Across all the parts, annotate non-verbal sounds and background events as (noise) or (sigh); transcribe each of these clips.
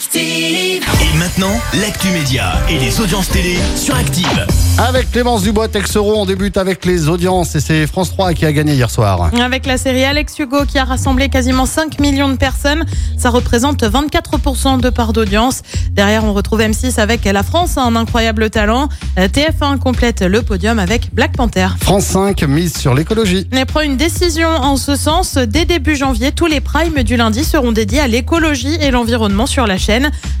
Active. Et maintenant, l'actu média et les audiences télé sur Active. Avec Clémence Dubois, Texero, on débute avec les audiences et c'est France 3 qui a gagné hier soir. Avec la série Alex Hugo qui a rassemblé quasiment 5 millions de personnes, ça représente 24% de part d'audience. Derrière, on retrouve M6 avec La France a un incroyable talent. Euh, TF1 complète le podium avec Black Panther. France 5 mise sur l'écologie. On prend une décision en ce sens. Dès début janvier, tous les primes du lundi seront dédiés à l'écologie et l'environnement sur la chaîne.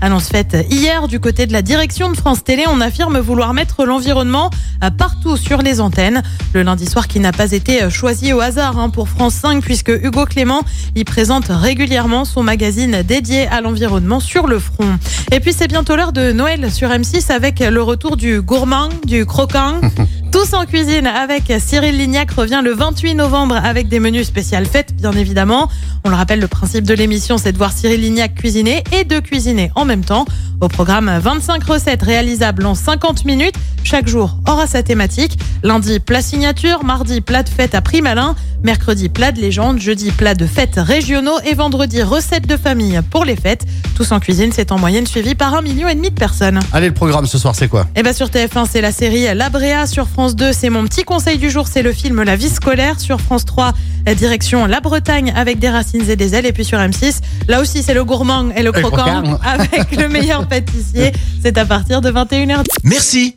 Annonce faite hier du côté de la direction de France Télé. On affirme vouloir mettre l'environnement euh, partout sur les antennes. Le lundi soir qui n'a pas été euh, choisi au hasard hein, pour France 5 puisque Hugo Clément y présente régulièrement son magazine dédié à l'environnement sur le front. Et puis c'est bientôt l'heure de Noël sur M6 avec le retour du gourmand, du croquant. (laughs) Tous en cuisine avec Cyril Lignac revient le 28 novembre avec des menus spéciales fêtes, bien évidemment. On le rappelle, le principe de l'émission, c'est de voir Cyril Lignac cuisiner et de cuisiner en même temps. Au programme, 25 recettes réalisables en 50 minutes. Chaque jour aura sa thématique. Lundi, plat signature. Mardi, plat de fête à prix malin. Mercredi, plat de légende. Jeudi, plat de fêtes régionaux. Et vendredi, recettes de famille pour les fêtes. Tous en cuisine, c'est en moyenne suivi par un million et demi de personnes. Allez, le programme ce soir, c'est quoi? Et bien sur TF1, c'est la série La Bréa. Sur France 2, c'est mon petit conseil du jour, c'est le film La vie scolaire. Sur France 3, la direction La Bretagne avec des racines et des ailes. Et puis sur M6, là aussi, c'est le gourmand et le croquant croquant. (laughs) avec le meilleur pâtissier. (laughs) C'est à partir de 21h. Merci,